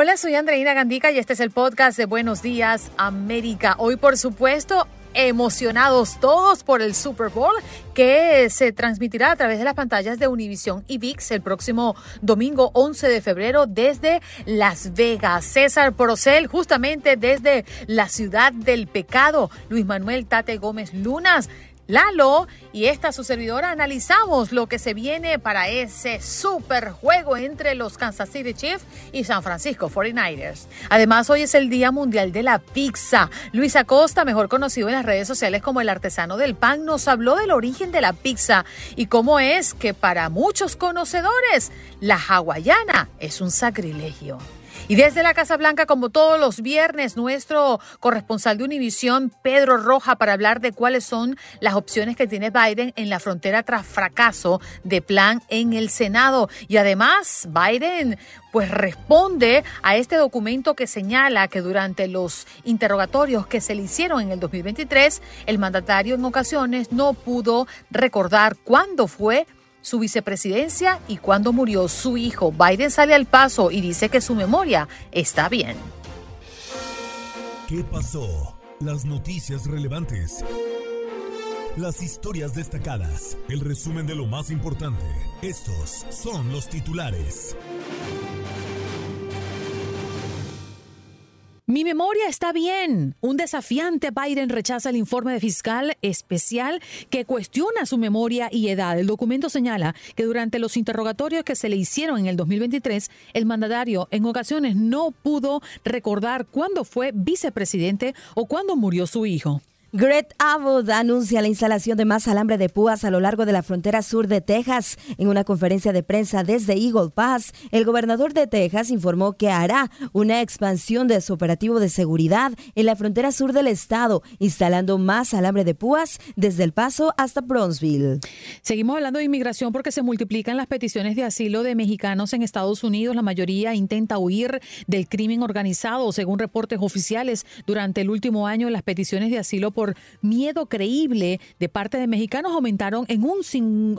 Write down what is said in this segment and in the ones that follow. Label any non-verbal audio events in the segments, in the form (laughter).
Hola, soy Andreina Gandica y este es el podcast de Buenos Días América. Hoy, por supuesto, emocionados todos por el Super Bowl que se transmitirá a través de las pantallas de Univision y VIX el próximo domingo 11 de febrero desde Las Vegas. César Procel, justamente desde la ciudad del pecado. Luis Manuel Tate Gómez Lunas Lalo y esta su servidora analizamos lo que se viene para ese super juego entre los Kansas City Chiefs y San Francisco 49ers. Además, hoy es el Día Mundial de la Pizza. Luis Acosta, mejor conocido en las redes sociales como el artesano del pan, nos habló del origen de la pizza y cómo es que para muchos conocedores la hawaiana es un sacrilegio. Y desde la Casa Blanca, como todos los viernes, nuestro corresponsal de Univisión, Pedro Roja, para hablar de cuáles son las opciones que tiene Biden en la frontera tras fracaso de plan en el Senado. Y además, Biden pues responde a este documento que señala que durante los interrogatorios que se le hicieron en el 2023, el mandatario en ocasiones no pudo recordar cuándo fue su vicepresidencia y cuando murió su hijo. Biden sale al paso y dice que su memoria está bien. ¿Qué pasó? Las noticias relevantes. Las historias destacadas. El resumen de lo más importante. Estos son los titulares. Mi memoria está bien. Un desafiante Biden rechaza el informe de fiscal especial que cuestiona su memoria y edad. El documento señala que durante los interrogatorios que se le hicieron en el 2023, el mandatario en ocasiones no pudo recordar cuándo fue vicepresidente o cuándo murió su hijo. Greg Abbott anuncia la instalación de más alambre de púas a lo largo de la frontera sur de Texas. En una conferencia de prensa desde Eagle Pass, el gobernador de Texas informó que hará una expansión de su operativo de seguridad en la frontera sur del estado, instalando más alambre de púas desde El Paso hasta Bronzeville. Seguimos hablando de inmigración porque se multiplican las peticiones de asilo de mexicanos en Estados Unidos. La mayoría intenta huir del crimen organizado, según reportes oficiales. Durante el último año, las peticiones de asilo por miedo creíble de parte de mexicanos aumentaron en un,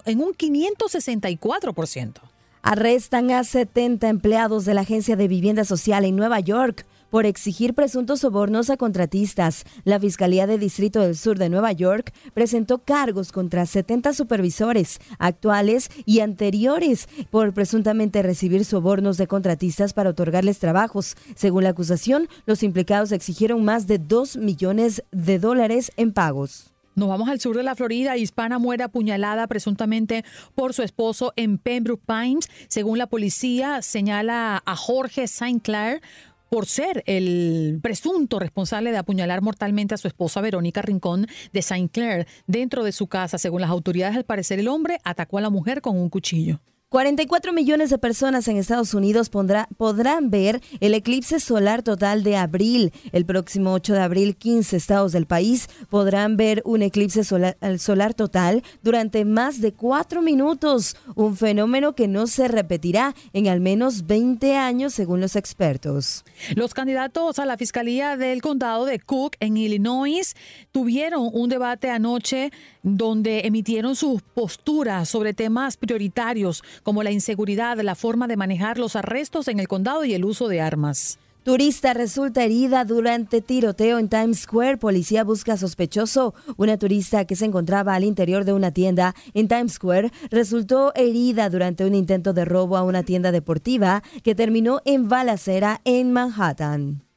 en un 564%. Arrestan a 70 empleados de la Agencia de Vivienda Social en Nueva York por exigir presuntos sobornos a contratistas. La Fiscalía de Distrito del Sur de Nueva York presentó cargos contra 70 supervisores actuales y anteriores por presuntamente recibir sobornos de contratistas para otorgarles trabajos. Según la acusación, los implicados exigieron más de 2 millones de dólares en pagos. Nos vamos al sur de la Florida. Hispana muere apuñalada presuntamente por su esposo en Pembroke Pines. Según la policía, señala a Jorge Saint Clair por ser el presunto responsable de apuñalar mortalmente a su esposa Verónica Rincón de Saint Clair dentro de su casa. Según las autoridades, al parecer el hombre atacó a la mujer con un cuchillo. 44 millones de personas en Estados Unidos podrán ver el eclipse solar total de abril. El próximo 8 de abril, 15 estados del país podrán ver un eclipse solar, total durante más de cuatro minutos, un fenómeno que no se repetirá en al menos 20 años, según los expertos. Los candidatos a la Fiscalía del Condado de Cook en Illinois tuvieron un debate anoche donde emitieron sus posturas sobre temas prioritarios como la inseguridad, la forma de manejar los arrestos en el condado y el uso de armas. Turista resulta herida durante tiroteo en Times Square. Policía busca sospechoso. Una turista que se encontraba al interior de una tienda en Times Square resultó herida durante un intento de robo a una tienda deportiva que terminó en balacera en Manhattan.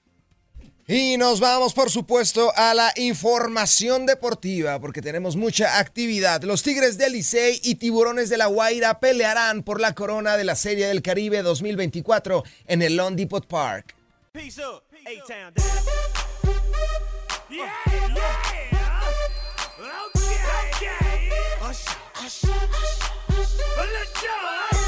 Y nos vamos, por supuesto, a la información deportiva, porque tenemos mucha actividad. Los Tigres del Licey y Tiburones de la Guaira pelearán por la corona de la Serie del Caribe 2024 en el Lone Depot Park. Oh yeah,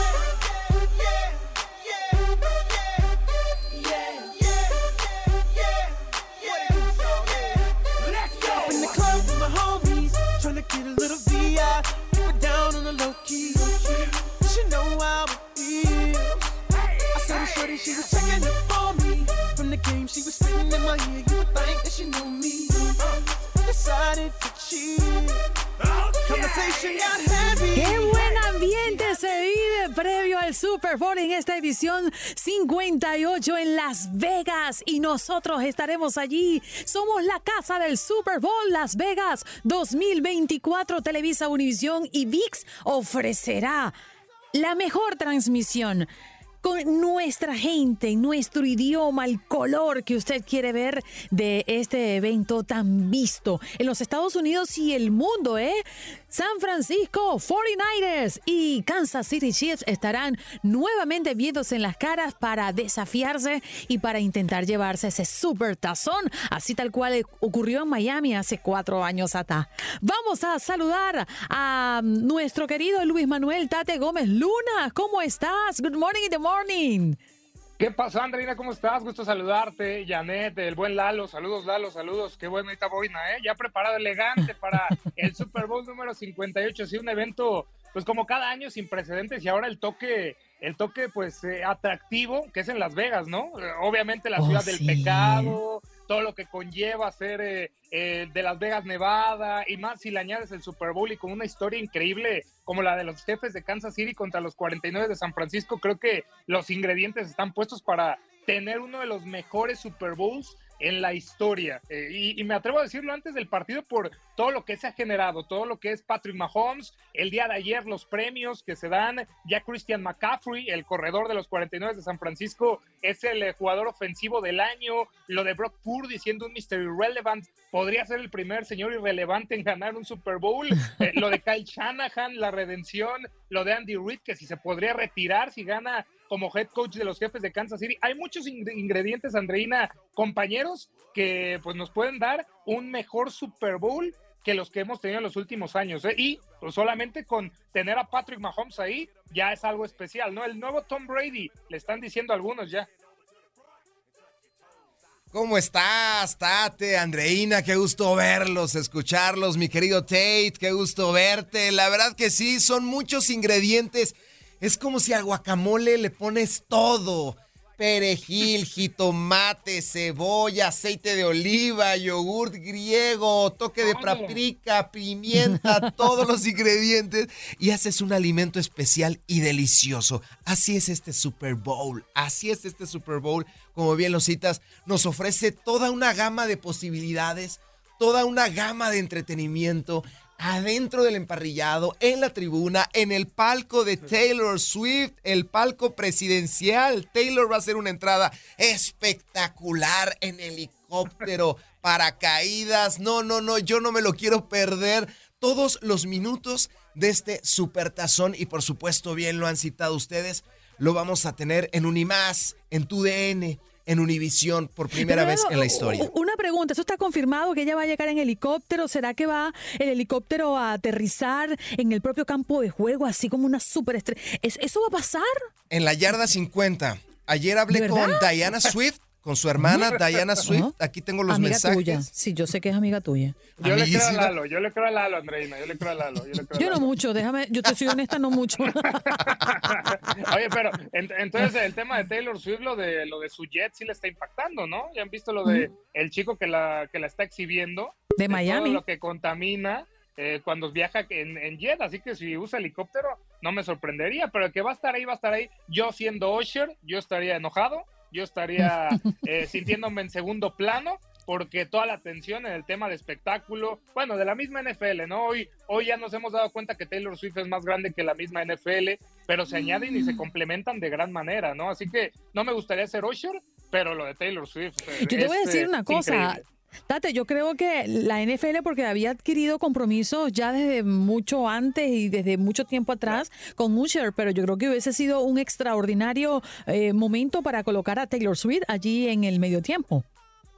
Qué buen ambiente se vive previo al Super Bowl en esta edición 58 en Las Vegas y nosotros estaremos allí. Somos la casa del Super Bowl Las Vegas 2024. Televisa Univisión y VIX ofrecerá la mejor transmisión con nuestra gente, nuestro idioma, el color que usted quiere ver de este evento tan visto en los Estados Unidos y el mundo, ¿eh? San Francisco 49ers y Kansas City Chiefs estarán nuevamente viéndose en las caras para desafiarse y para intentar llevarse ese super tazón, así tal cual ocurrió en Miami hace cuatro años atrás. Vamos a saludar a nuestro querido Luis Manuel Tate Gómez Luna. ¿Cómo estás? Good morning in the morning. ¿Qué pasó, Andreina? ¿Cómo estás? Gusto saludarte. Janet, el buen Lalo. Saludos, Lalo, saludos. Qué buena esta boina, ¿eh? Ya preparado elegante para el Super Bowl número 58. Sí, un evento, pues como cada año, sin precedentes. Y ahora el toque, el toque, pues, eh, atractivo, que es en Las Vegas, ¿no? Obviamente la Oh, ciudad del pecado, todo lo que conlleva ser eh, eh, de Las Vegas, Nevada, y más si le añades el Super Bowl y con una historia increíble como la de los jefes de Kansas City contra los 49 de San Francisco, creo que los ingredientes están puestos para tener uno de los mejores Super Bowls en la historia. Eh, y, y me atrevo a decirlo antes del partido por todo lo que se ha generado, todo lo que es Patrick Mahomes, el día de ayer los premios que se dan, ya Christian McCaffrey, el corredor de los 49 de San Francisco, es el eh, jugador ofensivo del año, lo de Brock Purdy siendo un Mr. Irrelevant, podría ser el primer señor irrelevante en ganar un Super Bowl, Eh, lo de (laughs) Kyle Shanahan, la redención, lo de Andy Reid, que si se podría retirar si gana como head coach de los jefes de Kansas City. Hay muchos ing- ingredientes, Andreina, compañeros, que pues nos pueden dar un mejor Super Bowl que los que hemos tenido en los últimos años. ¿eh? Y pues, solamente con tener a Patrick Mahomes ahí ya es algo especial, ¿no? El nuevo Tom Brady, le están diciendo algunos ya. ¿Cómo estás, Tate, Andreina? Qué gusto verlos, escucharlos, mi querido Tate, qué gusto verte. La verdad que sí, son muchos ingredientes. Es como si al guacamole le pones todo. Perejil, jitomate, cebolla, aceite de oliva, yogurt griego, toque de paprika, pimienta, (laughs) todos los ingredientes. Y haces un alimento especial y delicioso. Así es este Super Bowl, así es este Super Bowl, como bien lo citas, nos ofrece toda una gama de posibilidades, toda una gama de entretenimiento adentro del emparrillado, en la tribuna, en el palco de Taylor Swift, el palco presidencial. Taylor va a hacer una entrada espectacular en helicóptero, (laughs) paracaídas. No, no, no, yo no me lo quiero perder. Todos los minutos de este supertazón y por supuesto bien lo han citado ustedes, lo vamos a tener en Unimás, en TUDN, en Univisión por primera Pero, vez en la historia. Una pregunta, ¿eso está confirmado que ella va a llegar en helicóptero? ¿Será que va el helicóptero a aterrizar en el propio campo de juego, así como una superestrella? ¿Es- ¿Eso va a pasar? en la yarda 50. Ayer hablé ¿De con? Diana Swift, con su hermana Diana Swift. Aquí tengo los amiga mensajes. tuya. Sí, yo sé que es amiga tuya. Yo le creo a. Lalo, yo le creo a Lalo, Andreina, yo le creo a Lalo. Yo, le creo a Yo no mucho, déjame, yo te soy honesta, no mucho. (laughs) Oye, pero en- entonces el tema de Taylor Swift, lo de lo de su jet sí le está impactando, ¿no? Ya han visto lo de el chico que la que la está exhibiendo De Miami. todo lo que contamina eh, cuando viaja en, en jet, así que si usa helicóptero no me sorprendería, pero el que va a estar ahí va a estar ahí. Yo siendo Usher, yo estaría enojado, yo estaría eh, sintiéndome en segundo plano porque toda la atención en el tema de espectáculo, bueno, de la misma NFL, ¿no? Hoy, hoy ya nos hemos dado cuenta que Taylor Swift es más grande que la misma NFL, pero se añaden y Mm. se complementan de gran manera, ¿no? Así que no me gustaría ser Usher, pero lo de Taylor Swift. Yo te voy a es, decir una cosa. increíble. Tate, yo creo que la NFL, porque había adquirido compromisos ya desde mucho antes y desde mucho tiempo atrás con Usher, pero yo creo que hubiese sido un extraordinario eh, momento para colocar a Taylor Swift allí en el medio tiempo.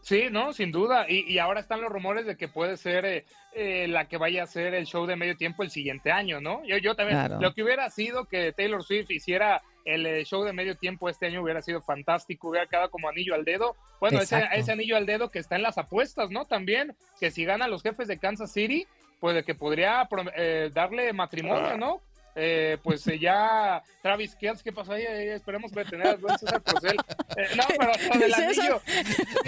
Sí, no, sin duda. Y, y ahora están los rumores de que puede ser eh, eh, la que vaya a hacer el show de medio tiempo el siguiente año, ¿no? Yo, yo también, Claro. lo que hubiera sido que Taylor Swift hiciera el eh, show de medio tiempo este año hubiera sido fantástico, hubiera quedado como anillo al dedo. Bueno, ese, ese anillo al dedo que está en las apuestas, ¿no? También, que si ganan los jefes de Kansas City, pues de que podría eh, darle matrimonio, ¿no? eh, pues eh, ya Travis Kelce, ¿qué pasó ahí? Esperemos tener al buen César Procel. Eh, no, pero hasta del César, anillo.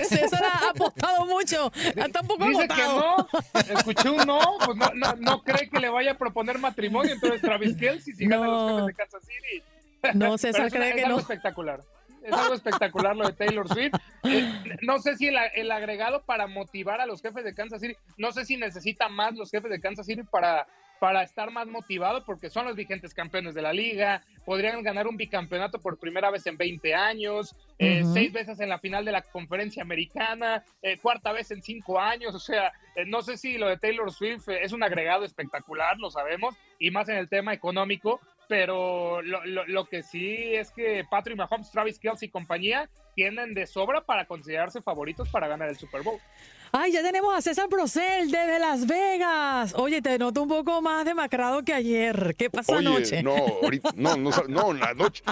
César ha apostado mucho. Está un poco Dice que agotado. no, escuché un no, pues no, no, no cree que le vaya a proponer matrimonio, entonces Travis Kelce si gana los No. jefes de Kansas City. No, (laughs) César es, cree es que algo no. espectacular. Es algo espectacular lo de Taylor Swift. Eh, no sé si el, el agregado para motivar a los jefes de Kansas City, no sé si necesita más los jefes de Kansas City para, para estar más motivados, porque son los vigentes campeones de la liga, podrían ganar un bicampeonato por primera vez en 20 años, eh, seis veces en la final de la conferencia americana, eh, cuarta vez en cinco años, o sea, eh, no sé si lo de Taylor Swift es un agregado espectacular, lo sabemos, y más en el tema económico, pero lo, lo- lo que sí es que Patrick Mahomes, Travis Kelce y compañía tienen de sobra para considerarse favoritos para ganar el Super Bowl. Ay, ya tenemos a César Procel desde Las Vegas. Oye, te noto un poco más demacrado que ayer. ¿Qué pasó Oye, anoche? no, ahorita, no, no, no, la noche,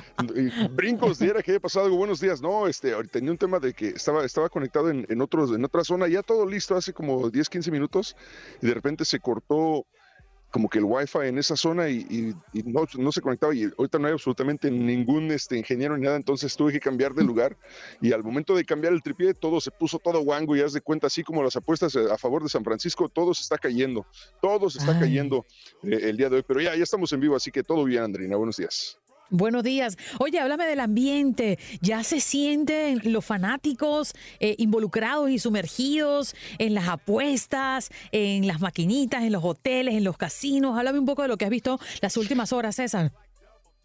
brincos, diera que haya pasado algo, buenos días, no, este, ahorita tenía un tema de que estaba, estaba conectado en, en, otros, en otra zona, ya todo listo hace como 10, 15 minutos, y de repente se cortó como que el wifi en esa zona y, y- y no, no se conectaba y ahorita no hay absolutamente ningún este, ingeniero ni nada, entonces tuve que cambiar de lugar y al momento de cambiar el tripié todo se puso todo guango y haz de cuenta así como las apuestas eh, a favor de San Francisco, todo se está cayendo, todo se está Ay. cayendo eh, el día de hoy, pero ya, ya estamos en vivo, así que todo bien, Andrina, buenos días. Buenos días. Oye, háblame del ambiente. ¿Ya se sienten los fanáticos eh, involucrados y sumergidos en las apuestas, en las maquinitas, en los hoteles, en los casinos? Háblame un poco de lo que has visto las últimas horas, César.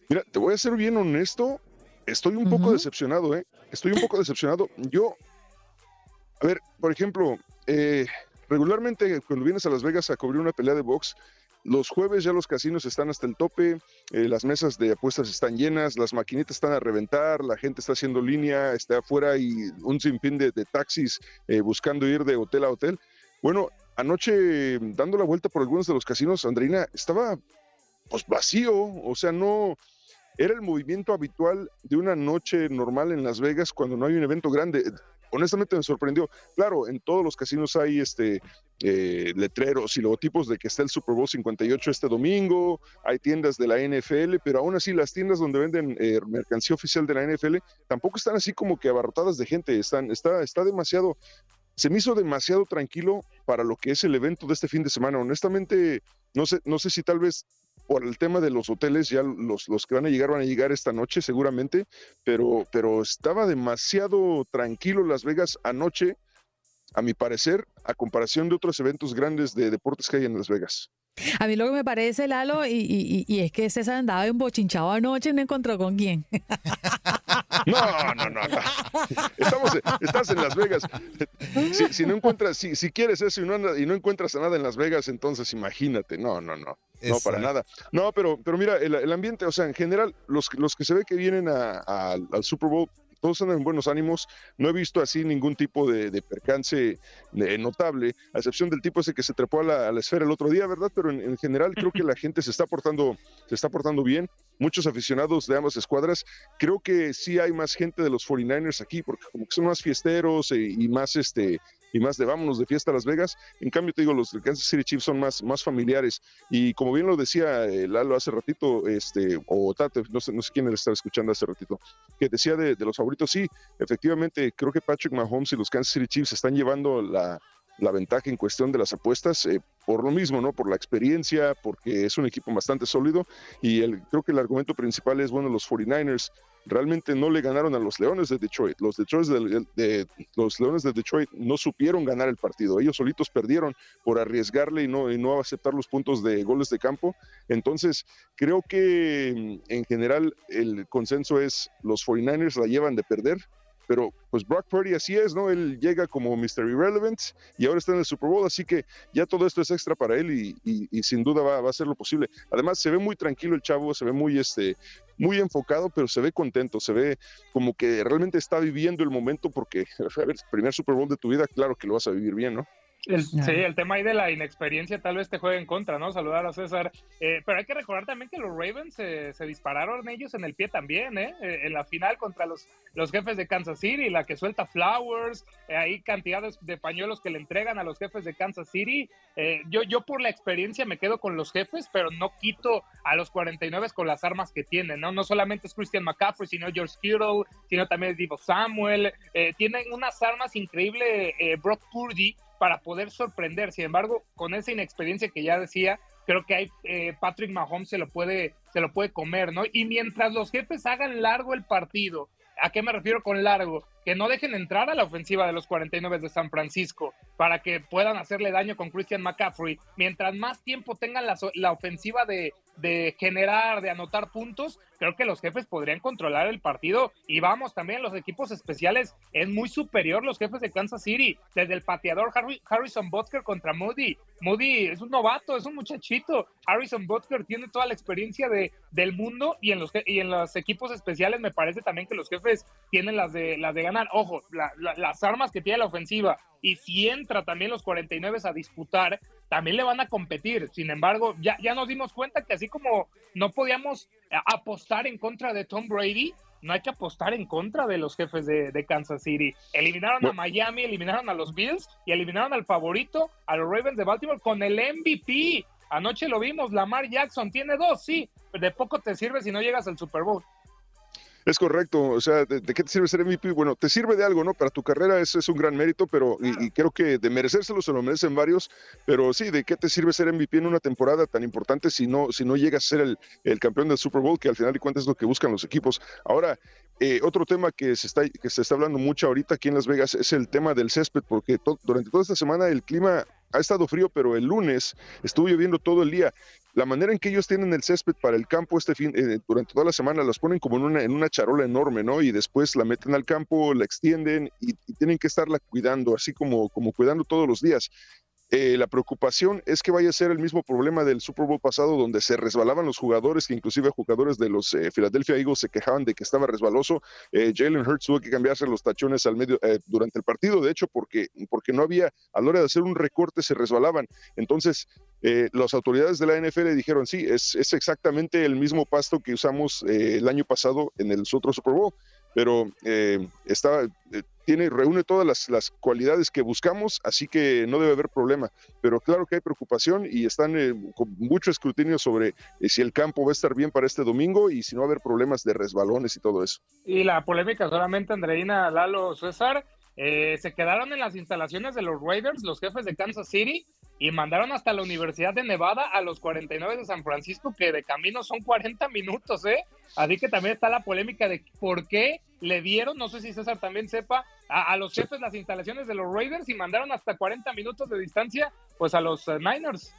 Mira, te voy a ser bien honesto, estoy un poco decepcionado, ¿eh? Estoy un poco decepcionado. Yo, a ver, por ejemplo, eh, regularmente cuando vienes a Las Vegas a cubrir una pelea de box, los jueves ya los casinos están hasta el tope, eh, las mesas de apuestas están llenas, las maquinitas están a reventar, la gente está haciendo línea, está afuera y un sinfín de, de taxis eh, buscando ir de hotel a hotel. Bueno, anoche dando la vuelta por algunos de los casinos, Andreina, estaba pues vacío, o sea, no era el movimiento habitual de una noche normal en Las Vegas cuando no hay un evento grande. Honestamente me sorprendió. Claro, en todos los casinos hay este eh, letreros y logotipos de que está el Super Bowl 58 este domingo, hay tiendas de la NFL, pero aún así las tiendas donde venden eh, mercancía oficial de la NFL tampoco están así como que abarrotadas de gente, están, está, está demasiado, se me hizo demasiado tranquilo para lo que es el evento de este fin de semana. Honestamente, no sé, no sé si tal vez por el tema de los hoteles, ya los, los que van a llegar van a llegar esta noche seguramente, pero, pero estaba demasiado tranquilo Las Vegas anoche, a mi parecer, a comparación de otros eventos grandes de deportes que hay en Las Vegas. A mí lo que me parece, Lalo, y, y- y es que César andaba embochinchado anoche y no encontró con quién. (laughs) No, no, no, no. Estamos, estás en Las Vegas. Si, si no encuentras, si, si quieres eso y no, anda- y no encuentras a nada en Las Vegas, entonces imagínate. No, no, no. No, para nada. No, pero, pero mira, el, el ambiente, o sea, en general, los, que- los que se ve que vienen a- a- al Super Bowl, todos andan en buenos ánimos. No he visto así ningún tipo de, percance eh, notable, a excepción del tipo ese que se trepó a la, esfera el otro día, ¿verdad? Pero en, en general creo que la gente se está portando, se está portando bien. Muchos aficionados de ambas escuadras. Creo que sí hay más gente de los 49ers aquí, porque como que son más fiesteros eh, y más este y más de vámonos de fiesta a Las Vegas. En cambio, te digo, los Kansas City Chiefs son más, más familiares. Y como bien lo decía eh, Lalo hace ratito, este, o Tate, no sé, no sé quién le estaba escuchando hace ratito, que decía de, de los favoritos, sí, efectivamente, creo que Patrick Mahomes y los Kansas City Chiefs están llevando la, la ventaja en cuestión de las apuestas, eh, por lo mismo, ¿no? Por la experiencia, porque es un equipo bastante sólido. Y el, creo que el argumento principal es, bueno, los 49ers realmente no le ganaron a los Leones de Detroit. Los, Detroit de, los Leones de Detroit no supieron ganar el partido. Ellos solitos perdieron por arriesgarle y no, y no aceptar los puntos de goles de campo. Entonces, creo que mm, en general el consenso es los 49ers la llevan de perder. Pero pues Brock Purdy así es, ¿no? Él llega como Mr. Irrelevant y ahora está en el Super Bowl, así que ya todo esto es extra para él y, y- y sin duda va, a ser lo posible. Además, se ve muy tranquilo el chavo, se ve muy, este, muy enfocado, pero se ve contento, se ve como que realmente está viviendo el momento porque, (laughs) a ver, primer Super Bowl de tu vida, claro que lo vas a vivir bien, ¿no? El, sí, el tema ahí de la inexperiencia tal vez te juegue en contra, ¿no? Saludar a César. Eh, pero hay que recordar también que los Ravens eh, se dispararon ellos en el pie también, ¿eh? ¿eh? En la final contra los, los jefes de Kansas City, la que suelta Flowers, hay cantidades de pañuelos que le entregan a los jefes de Kansas City. yo, yo por la experiencia me quedo con los jefes, pero no quito a los 49 con las armas que tienen, ¿no? No solamente es Christian McCaffrey, sino George Kittle, sino también Divo Samuel. tienen unas armas increíbles, Brock Purdy para poder sorprender. Sin embargo, con esa inexperiencia que ya decía, creo que hay, eh, Patrick Mahomes se lo puede se lo puede comer, ¿no? Y mientras los jefes hagan largo el partido, ¿a qué me refiero con largo? Que no dejen entrar a la ofensiva de los 49 de San Francisco para que puedan hacerle daño con Christian McCaffrey. Mientras más tiempo tengan la, la ofensiva de, de generar, de anotar puntos, creo que los jefes podrían controlar el partido. Y vamos, también los equipos especiales es muy superior los jefes de Kansas City. Desde el pateador Harrison Butker contra Moody. Moody es un novato, es un muchachito. Harrison Butker tiene toda la experiencia de, del mundo y en, los, y en los equipos especiales me parece también que los jefes tienen las de, las de ganar. Ojo, las armas que tiene la ofensiva. Y si entra también los 49 a disputar, también le van a competir. Sin embargo, ya, ya nos dimos cuenta que así como no podíamos eh, apostar en contra de Tom Brady, no hay que apostar en contra de los jefes de, Kansas City. Eliminaron a Miami, eliminaron a los Bills y eliminaron al favorito, a los Ravens de Baltimore, con el MVP. Anoche lo vimos, Lamar Jackson tiene dos, sí, de poco te sirve si no llegas al Super Bowl. Es correcto, o sea, ¿de, qué te sirve ser MVP? Bueno, te sirve de algo, ¿no? Para tu carrera eso es un gran mérito, pero y, creo que de merecérselo se lo merecen varios, pero sí, ¿de qué te sirve ser MVP en una temporada tan importante si no, si no llegas a ser el, el campeón del Super Bowl, que al final de cuentas es lo que buscan los equipos? Ahora, eh, otro tema que se, está, que se está hablando mucho ahorita aquí en Las Vegas es el tema del césped, porque durante toda esta semana el clima ha estado frío, pero el lunes estuvo lloviendo todo el día. La manera en que ellos tienen el césped para el campo este fin, eh, durante toda la semana, las ponen como en una, en una charola enorme, ¿no? Y después la meten al campo, la extienden y, y tienen que estarla cuidando, así como, como cuidando todos los días. Eh, la preocupación es que vaya a ser el mismo problema del Super Bowl pasado, donde se resbalaban los jugadores, que inclusive jugadores de los eh, Philadelphia Eagles se quejaban de que estaba resbaloso. Eh, Jalen Hurts tuvo que cambiarse los tachones al medio durante el partido, de hecho, porque, porque no había, a la hora de hacer un recorte, se resbalaban. Entonces, las autoridades de la NFL dijeron, sí, es, es exactamente el mismo pasto que usamos el año pasado en el otro Super Bowl pero eh, tiene, reúne todas las, las, cualidades que buscamos, así que no debe haber problema. Pero claro que hay preocupación y están eh, con mucho escrutinio sobre si el campo va a estar bien para este domingo y si no va a haber problemas de resbalones y todo eso. Y la polémica solamente, Andreina, Lalo, César, se quedaron en las instalaciones de los Raiders, los jefes de Kansas City, y mandaron hasta la Universidad de Nevada a los 49 de San Francisco, que de camino son 40 minutos, ¿eh? Así que también está la polémica de por qué le dieron, no sé si César también sepa, a, los jefes las instalaciones de los Raiders y mandaron hasta 40 minutos de distancia, pues a los uh, Niners.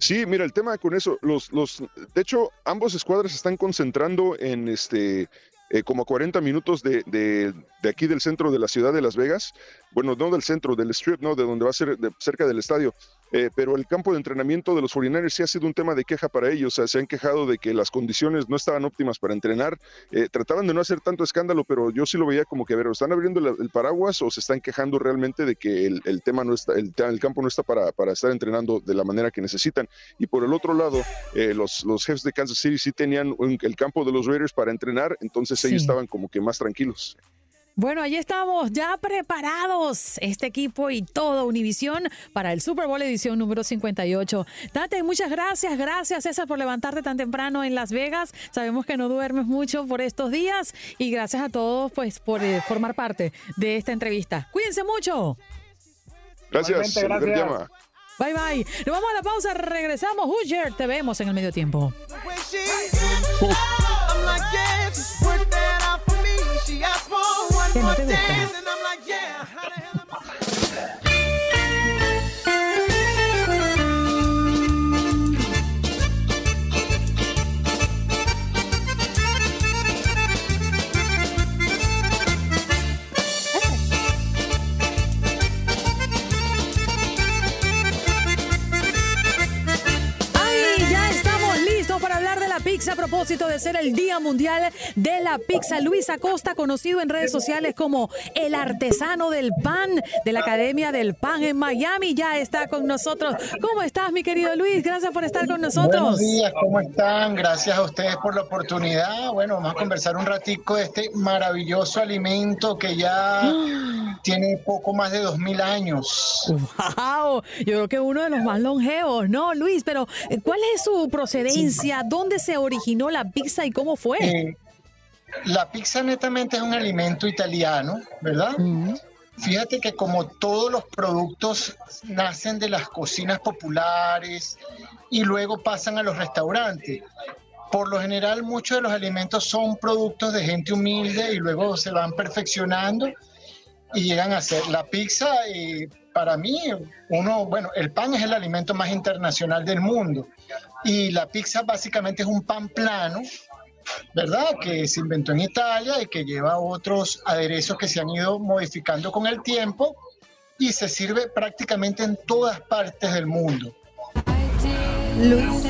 Sí, mira, el tema con eso, los, los, de hecho, ambos escuadras están concentrando en este, eh, como 40 minutos de, de, de, aquí del centro de la ciudad de Las Vegas, bueno, no del centro, del strip, no, de donde va a ser cerca del estadio, eh, pero el campo de entrenamiento de los 49ers sí ha sido un tema de queja para ellos, o sea, se han quejado de que las condiciones no estaban óptimas para entrenar, eh, trataban de no hacer tanto escándalo, pero yo sí lo veía como que, a ver, ¿están abriendo el, paraguas o se están quejando realmente de que el, tema no está, el, campo no está para, para, estar entrenando de la manera que necesitan? Y por el otro lado, eh, los, los jefes de Kansas City sí tenían el campo de los Raiders para entrenar, entonces ellos estaban como que más tranquilos. Bueno, ahí estamos ya preparados, este equipo y todo Univisión para el Super Bowl edición número 58. Tate, muchas gracias, gracias César por levantarte tan temprano en Las Vegas. Sabemos que no duermes mucho por estos días y gracias a todos pues por eh, formar parte de esta entrevista. Cuídense mucho. Gracias. gracias. Bye bye. Nos vamos a la pausa, regresamos. Hoosier, te vemos en el medio tiempo. No te gusta. Pizza a propósito de ser el Día Mundial de la Pizza. Luis Acosta, conocido en redes sociales como el artesano del pan de la Academia del Pan en Miami, ya está con nosotros. ¿Cómo estás, mi querido Luis? Gracias por estar con nosotros. Buenos días, ¿cómo están? Gracias a ustedes por la oportunidad. Bueno, vamos a conversar un ratico de este maravilloso alimento que ya (gasps) tiene poco más de dos mil años. ¡Wow! Yo creo que uno de los más longevos, ¿no, Luis? Pero, eh, ¿cuál es su procedencia? ¿Dónde se originó la pizza y cómo fue? Eh, la pizza netamente es un alimento italiano, ¿verdad? Fíjate que como todos los productos nacen de las cocinas populares y luego pasan a los restaurantes. Por lo general muchos de los alimentos son productos de gente humilde y luego se van perfeccionando y llegan a ser la pizza. eh, para mí, uno, bueno, el pan es el alimento más internacional del mundo y la pizza básicamente es un pan plano ¿verdad? Que se inventó en Italia y que lleva otros aderezos que se han ido modificando con el tiempo y se sirve prácticamente en todas partes del mundo. Luis,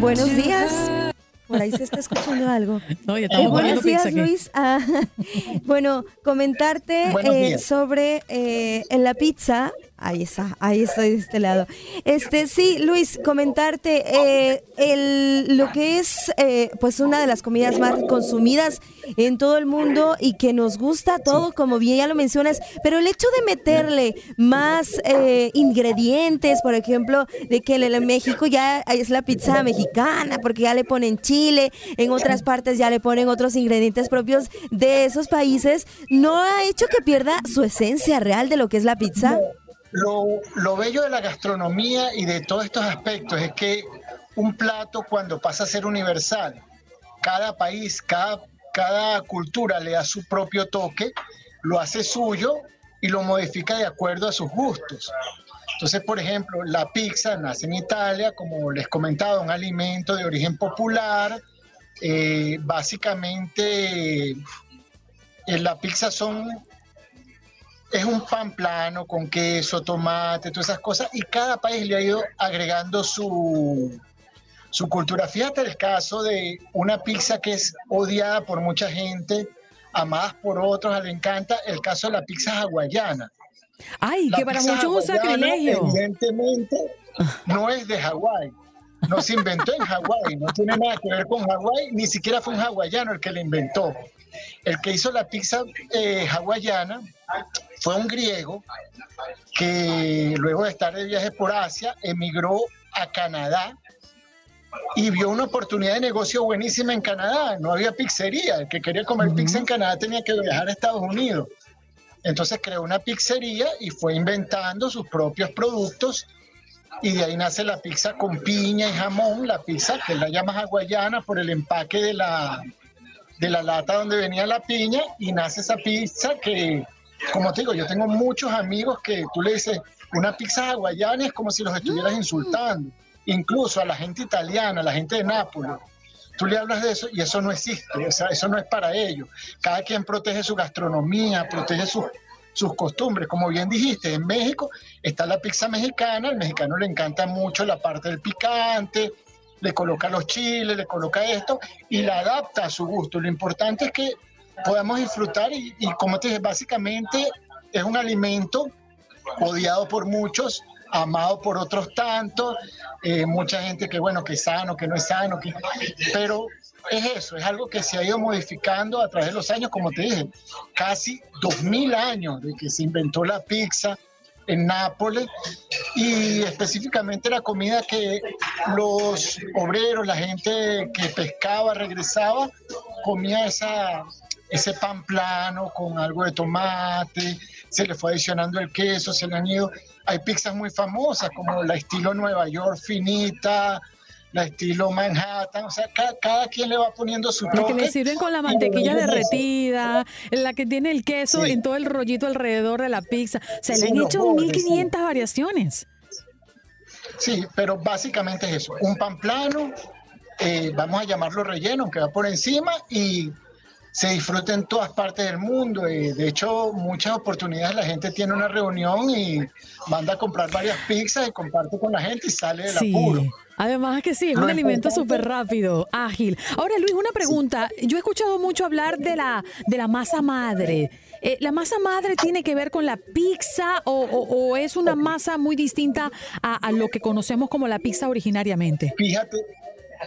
buenos días. Por ahí se está escuchando algo. (laughs) No, ya Eh, buenos días. Luis. Ah, (laughs) bueno, comentarte eh, sobre eh, en la pizza. Ahí está, ahí estoy de este lado. Este, sí, Luis, comentarte eh, el, lo que es eh, pues una de las comidas más consumidas en todo el mundo y que nos gusta todo, como bien ya lo mencionas, pero el hecho de meterle más eh, ingredientes, por ejemplo, de que en México ya es la pizza mexicana, porque ya le ponen chile, en otras partes ya le ponen otros ingredientes propios de esos países, ¿no ha hecho que pierda su esencia real de lo que es la pizza? Lo, lo bello de la gastronomía y de todos estos aspectos es que un plato cuando pasa a ser universal, cada país, cada, cada cultura le da su propio toque, lo hace suyo y lo modifica de acuerdo a sus gustos. Entonces, por ejemplo, la pizza nace en Italia, como les comentaba, un alimento de origen popular. Eh, básicamente, eh, la pizza son es un pan plano con queso, tomate, todas esas cosas, y cada país le ha ido agregando su, su cultura. Fíjate el caso de una pizza que es odiada por mucha gente, amada por otros, le encanta, el caso de la pizza hawaiana. Ay, La que para muchos es un sacrilegio. Evidentemente, no es de Hawái. No se inventó en Hawái, no tiene nada que ver con Hawái, ni siquiera fue un hawaiano el que la inventó. El que hizo la pizza eh, hawaiana fue un griego que luego de estar de viaje por Asia emigró a Canadá y vio una oportunidad de negocio buenísima en Canadá. No había pizzería. El que quería comer pizza en Canadá tenía que viajar a Estados Unidos. Entonces creó una pizzería y fue inventando sus propios productos y de ahí nace la pizza con piña y jamón, la pizza que la llama hawaiana por el empaque de la, de la lata donde venía la piña y nace esa pizza que, como te digo, yo tengo muchos amigos que tú le dices, una pizza hawaiana es como si los estuvieras insultando, incluso a la gente italiana, a la gente de Nápoles. Tú le hablas de eso y eso no existe, o sea, eso no es para ellos. Cada quien protege su gastronomía, protege sus, sus costumbres. Como bien dijiste, en México está la pizza mexicana, al mexicano le encanta mucho la parte del picante, le coloca los chiles, le coloca esto y la adapta a su gusto. Lo importante es que podamos disfrutar y, y como te dije, básicamente es un alimento odiado por muchos, amado por otros tantos, eh, mucha gente que bueno, que es sano, que no es sano, pero es eso, es algo que se ha ido modificando a través de los años, como te dije, casi dos mil años de que se inventó la pizza en Nápoles y específicamente la comida que los obreros, la gente que pescaba, regresaba, comía esa, ese pan plano con algo de tomate, se le fue adicionando el queso, se le han ido. Hay pizzas muy famosas como la estilo Nueva York finita, la estilo Manhattan, o sea, ca- cada, quien le va poniendo su La que toque. le sirven con la mantequilla derretida, la que tiene el queso Sí. en todo el rollito alrededor de la pizza. Se Sí, le han hecho bordes, 1500 variaciones. Sí, pero básicamente es eso, un pan plano, eh, vamos a llamarlo relleno, que va por encima, y se disfruta en todas partes del mundo. Y de hecho, muchas oportunidades la gente tiene una reunión y manda a comprar varias pizzas y comparte con la gente y sale del apuro. Además que sí, es un alimento súper rápido, ágil. Ahora, Luis, una pregunta. Yo he escuchado mucho hablar de la, de la masa madre. Eh, ¿La masa madre tiene que ver con la pizza o, o- o es una masa muy distinta a, a lo que conocemos como la pizza originariamente? Fíjate,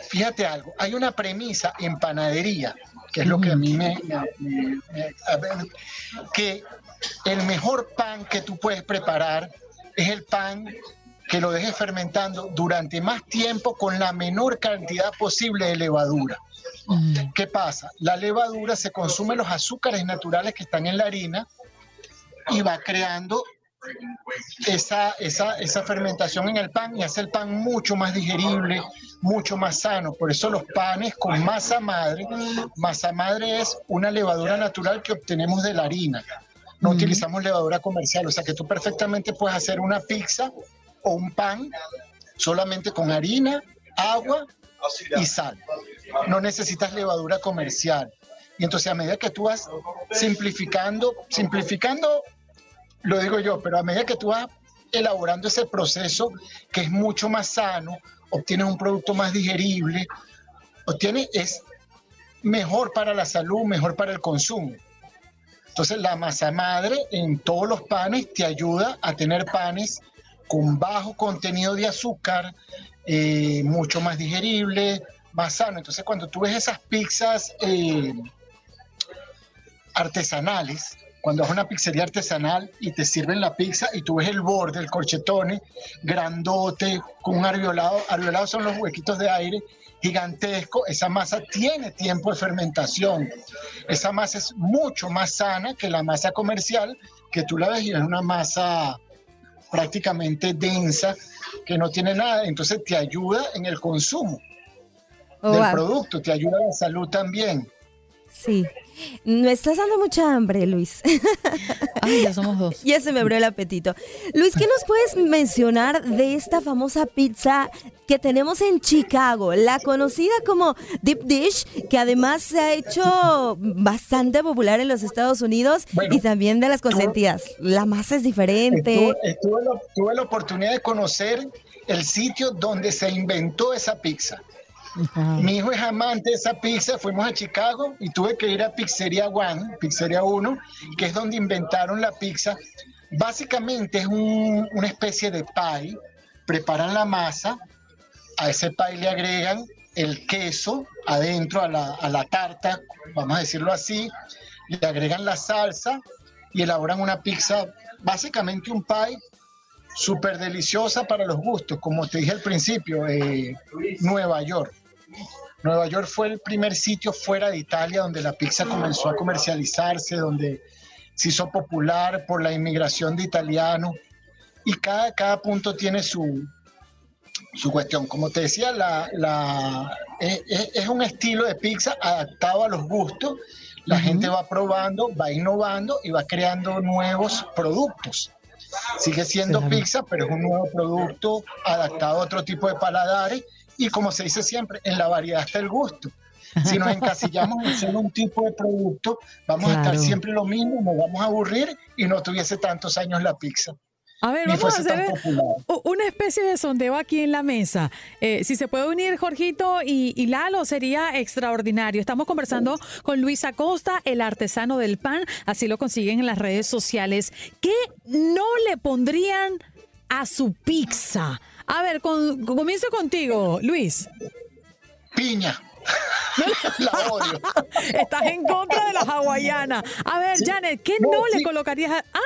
fíjate algo, hay una premisa en panadería, que es lo que a mí me, me- me- me- a ver, que el mejor pan que tú puedes preparar es el pan que lo dejes fermentando durante más tiempo con la menor cantidad posible de levadura. ¿Qué pasa? La levadura se consume los azúcares naturales que están en la harina y va creando esa, esa, esa fermentación en el pan y hace el pan mucho más digerible, mucho más sano. Por eso los panes con masa madre, masa madre es una levadura natural que obtenemos de la harina. No utilizamos levadura comercial, o sea que tú perfectamente puedes hacer una pizza o un pan solamente con harina, agua y sal. No necesitas levadura comercial. Y entonces a medida que tú vas simplificando, simplificando lo digo yo, pero a medida que tú vas elaborando ese proceso que es mucho más sano, obtienes un producto más digerible, obtienes, es mejor para la salud, mejor para el consumo. Entonces la masa madre en todos los panes te ayuda a tener panes con bajo contenido de azúcar, eh, mucho más digerible, más sano. Entonces cuando tú ves esas pizzas eh, artesanales, cuando a una pizzería artesanal y te sirven la pizza y tú ves el borde, el corchetone, grandote, con un arviolado, arviolado son los huequitos de aire, gigantesco, esa masa tiene tiempo de fermentación. Esa masa es mucho más sana que la masa comercial, que tú la ves y es una masa prácticamente densa, que no tiene nada, entonces te ayuda en el consumo Oh, del wow. producto, te ayuda a la salud también. Sí. Me estás dando mucha hambre, Luis. (laughs) Ay, ya somos dos. ya se me abrió el apetito. Luis, ¿qué nos puedes mencionar de esta famosa pizza que tenemos en Chicago? La conocida como Deep Dish, que además se ha hecho bastante popular en los Estados Unidos Bueno, y también de las consentidas. La masa es diferente. Estuve, estuve la- tuve la oportunidad de conocer el sitio donde se inventó esa pizza. Mi hijo es amante de esa pizza, fuimos a Chicago y tuve que ir a Pizzería One, Pizzería 1, que es donde inventaron la pizza. Básicamente es un- una especie de pie, preparan la masa, a ese pie le agregan el queso adentro a la, a la tarta, vamos a decirlo así, le agregan la salsa y elaboran una pizza, básicamente un pie súper deliciosa para los gustos, como te dije al principio, eh, Nueva York. Nueva York fue el primer sitio fuera de Italia donde la pizza comenzó a comercializarse, donde se hizo popular por la inmigración de italianos y cada, cada punto tiene su, su cuestión. Como te decía, la, la- es, es- es un estilo de pizza adaptado a los gustos. La gente va probando, va innovando y va creando nuevos productos. Sigue siendo pizza, pero es un nuevo producto adaptado a otro tipo de paladares y como se dice siempre, en la variedad está el gusto. Si nos encasillamos en solo un tipo de producto, vamos a estar siempre lo mismo, nos vamos a aburrir y no tuviese tantos años la pizza. A ver, vamos a hacer una especie de sondeo aquí en la mesa. Eh, si se puede unir Jorgito y, y Lalo, sería extraordinario. Estamos conversando con Luis Acosta, el artesano del pan. Así lo consiguen en las redes sociales. ¿Qué no le pondrían a su pizza? A ver, con- comienzo contigo, Luis. Piña. (laughs) la odio. (laughs) Estás en contra de la hawaiana. A ver, Janet, ¿qué no, No, le sí. colocarías a... Ah,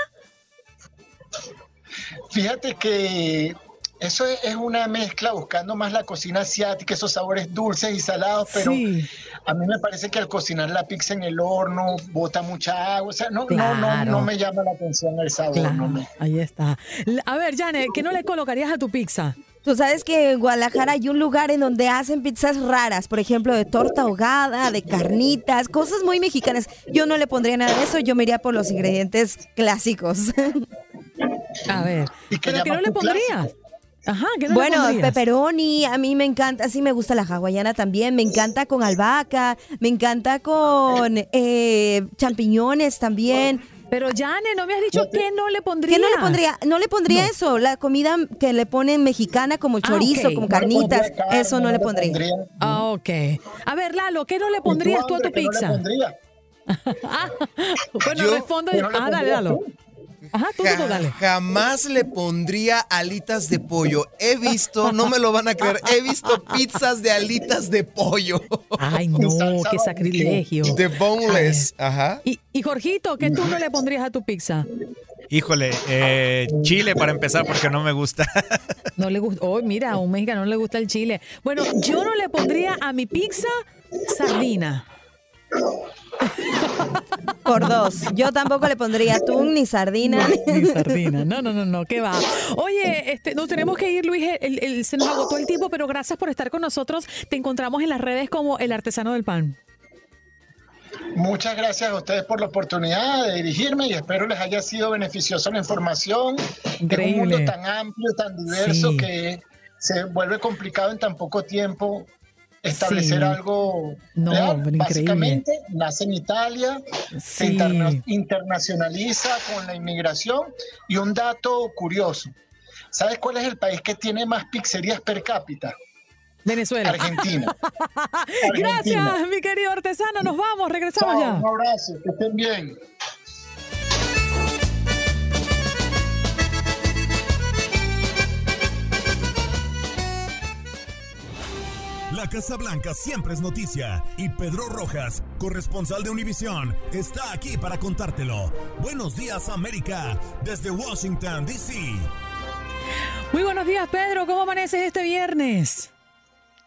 Fíjate que eso es, una mezcla buscando más la cocina asiática, esos sabores dulces y salados, pero sí. a mí me parece que al cocinar la pizza en el horno bota mucha agua, o sea, no, no, no, no me llama la atención el sabor. Claro, no me- ahí está. A ver, Janet, ¿qué no le colocarías a tu pizza? Tú sabes que en Guadalajara hay un lugar en donde hacen pizzas raras, por ejemplo, de torta ahogada, de carnitas, cosas muy mexicanas. Yo no le pondría nada de eso, yo me iría por los ingredientes clásicos. (laughs) A ver, ¿Y qué ¿pero qué no le pondrías? Ajá, ¿qué no le Bueno, pepperoni, a mí me encanta, sí me gusta la hawaiana también, me encanta con albahaca, me encanta con eh, champiñones también. Pero Jane, no me has dicho que no le pondrías. ¿Qué no le pondría? No le pondría eso, la comida que le ponen mexicana como Ah, chorizo, le carnitas, pondría carne, eso no, le pondría. Ah, ok. A ver, Lalo, ¿qué no le ¿Y tú, pondrías tú a tu André, qué no le pizza? pondría? (laughs) bueno, Yo- respondo. ¿Qué Ah, dale, Lalo. tú? Ajá, tú, Ja- tú, dale. Jamás le pondría alitas de pollo. He visto, no me lo van a creer, he visto pizzas de alitas de pollo. Ay, no, qué sacrilegio. De boneless. Ajá. Y, y Jorgito, ¿qué tú no le pondrías a tu pizza? Híjole, eh, chile para empezar porque no me gusta. (laughs) No le gusta. Oh, mira, a un mexicano no le gusta el chile. Bueno, yo no le pondría a mi pizza sardina. (laughs) Por dos. Yo tampoco le pondría atún ni sardina. Ni sardina. No, no, no, no, ¿qué va? Oye, (laughs) este, nos tenemos que ir, Luis. el- el- se nos agotó el tiempo, pero gracias por estar con nosotros. Te encontramos en las redes como el artesano del pan. Muchas gracias a ustedes por la oportunidad de dirigirme y espero les haya sido beneficiosa la información. En Increíble. un mundo tan amplio, tan diverso Sí. que se vuelve complicado en tan poco tiempo establecer Sí. algo No, real. pero increíble. Básicamente nace en Italia, se interna- internacionaliza con la inmigración y un dato curioso. ¿Sabes cuál es el país que tiene más pizzerías per cápita? Venezuela. Argentina. (laughs) Gracias, mi querido artesano. Nos vamos, regresamos Chao, ya. un abrazo, que estén bien. La Casa Blanca siempre es noticia y Pedro Rojas, corresponsal de Univisión, está aquí para contártelo. Buenos días América, desde Washington, D.C. Muy buenos días, Pedro. ¿Cómo amaneces este viernes?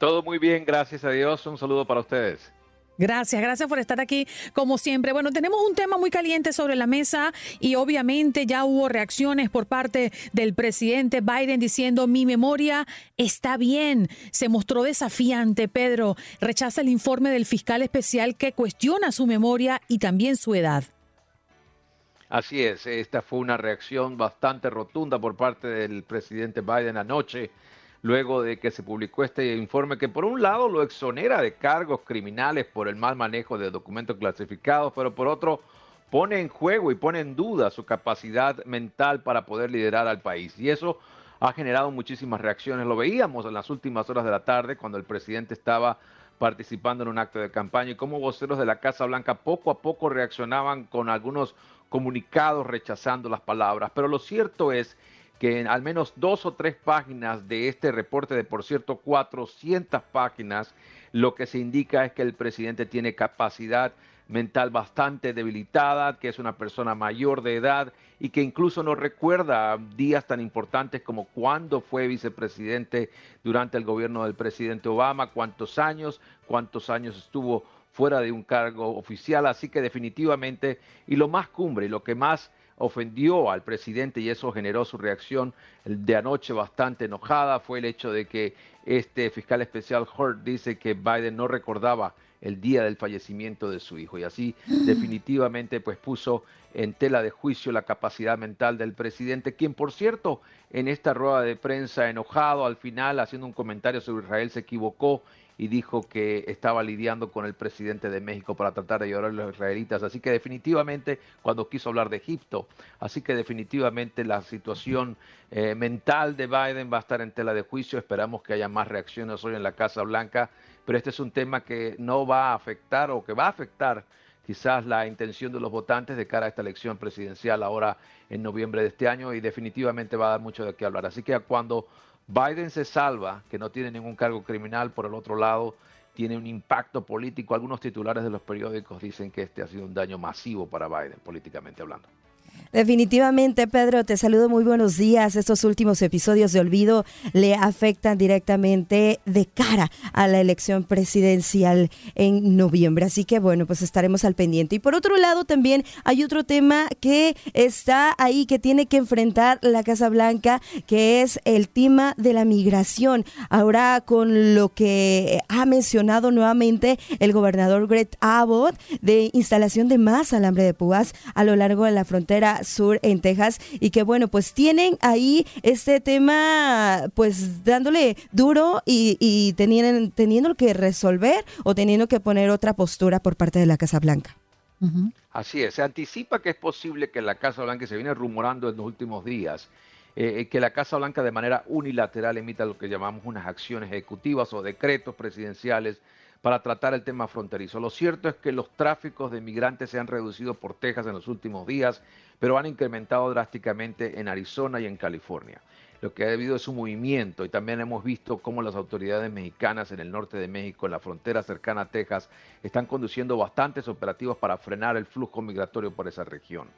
Todo muy bien, gracias a Dios. Un saludo para ustedes. Gracias, gracias por estar aquí como siempre. Bueno, tenemos un tema muy caliente sobre la mesa y obviamente ya hubo reacciones por parte del presidente Biden diciendo mi memoria está bien. Se mostró desafiante, Pedro. Rechaza el informe del fiscal especial que cuestiona su memoria y también su edad. Así es, esta fue una reacción bastante rotunda por parte del presidente Biden anoche, luego de que se publicó este informe que por un lado lo exonera de cargos criminales por el mal manejo de documentos clasificados, pero por otro pone en juego y pone en duda su capacidad mental para poder liderar al país. Y eso ha generado muchísimas reacciones. Lo veíamos en las últimas horas de la tarde cuando el presidente estaba participando en un acto de campaña y cómo voceros de la Casa Blanca poco a poco reaccionaban con algunos comunicados rechazando las palabras. Pero lo cierto es que en al menos dos o tres páginas de este reporte de, por cierto, 400 páginas, lo que se indica es que el presidente tiene capacidad mental bastante debilitada, que es una persona mayor de edad y que incluso no recuerda días tan importantes como cuándo fue vicepresidente durante el gobierno del presidente Obama, cuántos años, cuántos años estuvo fuera de un cargo oficial. Así que definitivamente, y lo más cumbre, y lo que más ofendió al presidente y eso generó su reacción de anoche bastante enojada. Fue el hecho de que este fiscal especial Hurt dice que Biden no recordaba el día del fallecimiento de su hijo y así (gasps) definitivamente pues puso en tela de juicio la capacidad mental del presidente, quien por cierto en esta rueda de prensa enojado al final haciendo un comentario sobre Israel se equivocó y dijo que estaba lidiando con el presidente de México para tratar de ayudar a los israelitas. Así que definitivamente, cuando quiso hablar de Egipto, así que definitivamente la situación eh, mental de Biden va a estar en tela de juicio. Esperamos que haya más reacciones hoy en la Casa Blanca, pero este es un tema que no va a afectar o que va a afectar quizás la intención de los votantes de cara a esta elección presidencial ahora en noviembre de este año y definitivamente va a dar mucho de qué hablar. Así que cuando Biden se salva, que no tiene ningún cargo criminal, por el otro lado tiene un impacto político. Algunos titulares de los periódicos dicen que este ha sido un daño masivo para Biden, políticamente hablando. Definitivamente, Pedro, te saludo, muy buenos días. Estos últimos episodios de Olvido le afectan directamente de cara a la elección presidencial en noviembre. Así que bueno, pues estaremos al pendiente. Y por otro lado, también hay otro tema que está ahí, que tiene que enfrentar la Casa Blanca, que es el tema de la migración. Ahora con lo que ha mencionado nuevamente el gobernador Greg Abbott de instalación de más alambre de púas a lo largo de la frontera frontera sur en Texas y que bueno, pues tienen ahí este tema pues dándole duro y, y teniendo, teniendo que resolver o teniendo que poner otra postura por parte de la Casa Blanca. Así es, se anticipa que es posible que la Casa Blanca, se viene rumorando en los últimos días, eh, que la Casa Blanca de manera unilateral emita lo que llamamos unas acciones ejecutivas o decretos presidenciales para tratar el tema fronterizo. Lo cierto es que los tráficos de migrantes se han reducido por Texas en los últimos días, pero han incrementado drásticamente en Arizona y en California. Lo que ha habido es un movimiento y también hemos visto cómo las autoridades mexicanas en el norte de México, en la frontera cercana a Texas, están conduciendo bastantes operativos para frenar el flujo migratorio por esa región.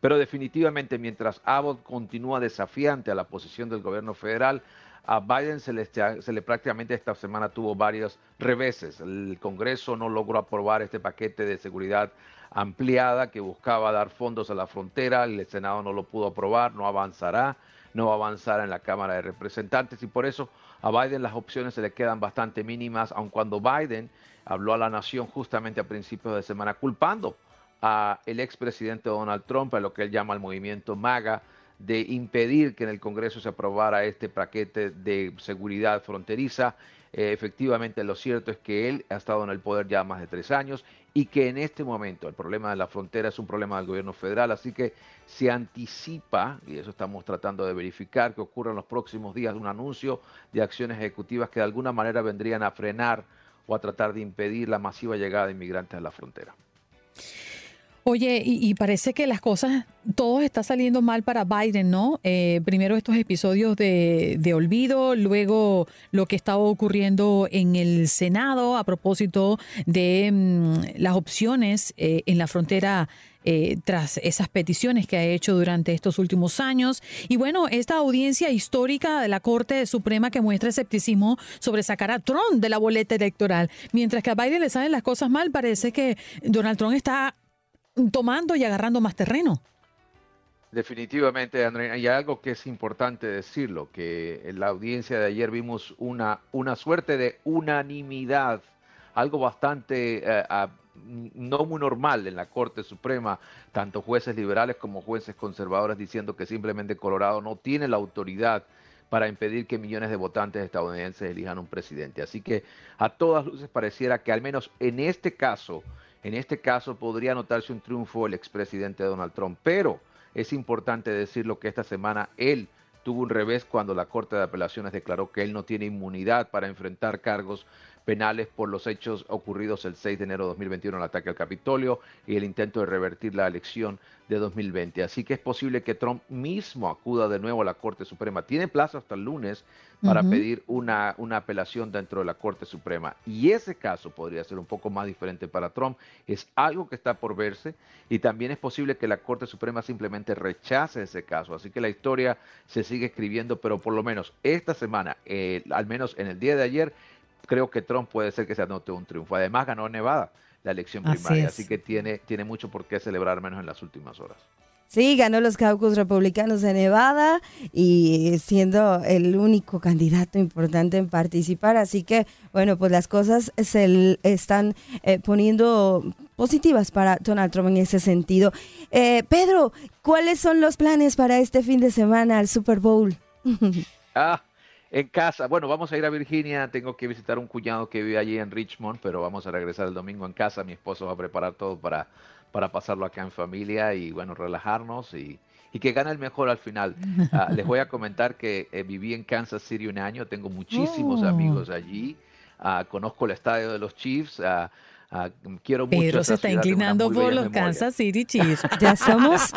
Pero definitivamente mientras Abbott continúa desafiante a la posición del gobierno federal, a Biden se le, prácticamente esta semana tuvo varios reveses. El Congreso no logró aprobar este paquete de seguridad ampliada que buscaba dar fondos a la frontera. El Senado no lo pudo aprobar, no avanzará no va a avanzar en la Cámara de Representantes y por eso a Biden las opciones se le quedan bastante mínimas, aun cuando Biden habló a la nación justamente a principios de semana culpando a el expresidente Donald Trump, a lo que él llama el movimiento MAGA, de impedir que en el Congreso se aprobara este paquete de seguridad fronteriza. Eh, efectivamente, lo cierto es que él ha estado en el poder ya más de tres años y que en este momento el problema de la frontera es un problema del gobierno federal, así que se anticipa, y eso estamos tratando de verificar, que ocurra en los próximos días un anuncio de acciones ejecutivas que de alguna manera vendrían a frenar o a tratar de impedir la masiva llegada de inmigrantes a la frontera. Oye, y, parece que las cosas, todo está saliendo mal para Biden, ¿no? Eh, primero estos episodios de, olvido, luego lo que estaba ocurriendo en el Senado a propósito de mm, las opciones eh, en la frontera. Eh, tras esas peticiones que ha hecho durante estos últimos años. Y bueno, esta audiencia histórica de la Corte Suprema que muestra escepticismo sobre sacar a Trump de la boleta electoral. Mientras que a Biden le salen las cosas mal, parece que Donald Trump está tomando y agarrando más terreno. Definitivamente, Andrea, y algo que es importante decirlo, que en la audiencia de ayer vimos una, una suerte de unanimidad, algo bastante eh, no muy normal en la Corte Suprema, tanto jueces liberales como jueces conservadores diciendo que simplemente Colorado no tiene la autoridad para impedir que millones de votantes estadounidenses elijan un presidente. Así que a todas luces pareciera que al menos en este caso, en este caso podría anotarse un triunfo el expresidente Donald Trump, pero es importante decirlo que esta semana él tuvo un revés cuando la Corte de Apelaciones declaró que él no tiene inmunidad para enfrentar cargos penales por los hechos ocurridos el 6 de enero de 2021, el ataque al Capitolio y el intento de revertir la elección de 2020. Así que es posible que Trump mismo acuda de nuevo a la Corte Suprema. Tiene plazo hasta el lunes para pedir una, una apelación dentro de la Corte Suprema. Y ese caso podría ser un poco más diferente para Trump. Es algo que está por verse y también es posible que la Corte Suprema simplemente rechace ese caso. Así que la historia se sigue escribiendo, pero por lo menos esta semana, eh, al menos en el día de ayer, creo que Trump puede ser que se anote un triunfo. Además, ganó Nevada la elección primaria, así, que tiene, tiene mucho por qué celebrar menos en las últimas horas. Sí, ganó los caucus republicanos de Nevada y siendo el único candidato importante en participar. Así que, bueno, pues las cosas se están eh, poniendo positivas para Donald Trump en ese sentido. Eh, Pedro, ¿cuáles son los planes para este fin de semana al Super Bowl? (laughs) ah, en casa. Bueno, vamos a ir a Virginia. Tengo que visitar un cuñado que vive allí en Richmond, pero vamos a regresar el domingo en casa. Mi esposo va a preparar todo para, para pasarlo acá en familia y, bueno, relajarnos y, y que gane el mejor al final. Ah, (laughs) les voy a comentar que eh, viví en Kansas City un año. Tengo muchísimos oh. amigos allí. Ah, conozco el estadio de los Chiefs. Uh, Uh, quiero mucho Pedro se está inclinando por los Kansas City (laughs) Chiefs. Ya somos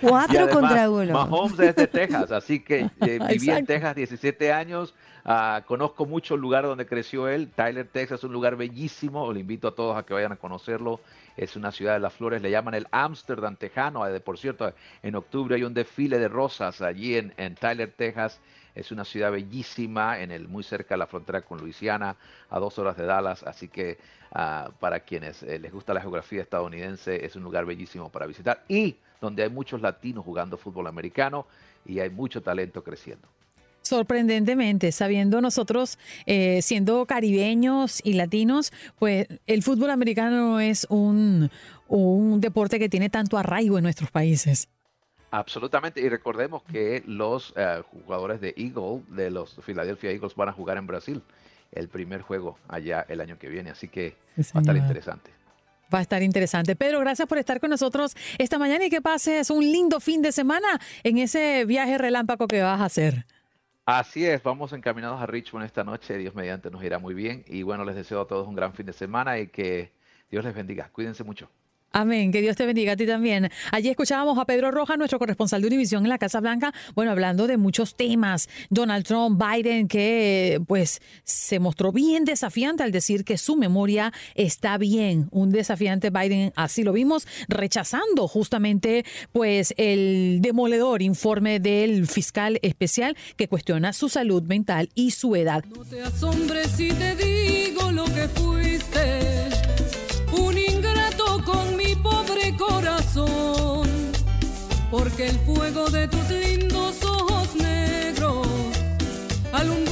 cuatro contra uno. Mahomes es de Texas, así que eh, (laughs) viví en Texas 17 años. Uh, conozco mucho el lugar donde creció él. Tyler, Texas, es un lugar bellísimo. Le invito a todos a que vayan a conocerlo. Es una ciudad de las flores. Le llaman el Amsterdam tejano. Eh, por cierto, en octubre hay un desfile de rosas allí en, en Tyler, Texas. Es una ciudad bellísima, en el, muy cerca de la frontera con Luisiana, a dos horas de Dallas, así que ah, para quienes eh, les gusta la geografía estadounidense es un lugar bellísimo para visitar y donde hay muchos latinos jugando fútbol americano y hay mucho talento creciendo sorprendentemente, sabiendo nosotros, eh, siendo caribeños y latinos, pues el fútbol americano es un, un deporte que tiene tanto arraigo en nuestros países. Absolutamente, y recordemos que los eh, jugadores de Eagle, de los Philadelphia Eagles, van a jugar en Brasil el primer juego allá el año que viene, así que va a estar interesante. Va a estar interesante. Pedro, gracias por estar con nosotros esta mañana y que pases un lindo fin de semana en ese viaje relámpago que vas a hacer. Así es, vamos encaminados a Richmond esta noche, Dios mediante nos irá muy bien y bueno, les deseo a todos un gran fin de semana y que Dios les bendiga. Cuídense mucho. Amén, que Dios te bendiga a ti también. Allí escuchábamos a Pedro Rojas, nuestro corresponsal de Univisión en la Casa Blanca, bueno, hablando de muchos temas. Donald Trump, Biden, que pues se mostró bien desafiante al decir que su memoria está bien. Un desafiante Biden, así lo vimos, rechazando justamente pues el demoledor informe del fiscal especial que cuestiona su salud mental y su edad. No te asombres si te digo lo que fuiste. Corazón. Porque el fuego de tus lindos ojos negros alumbraron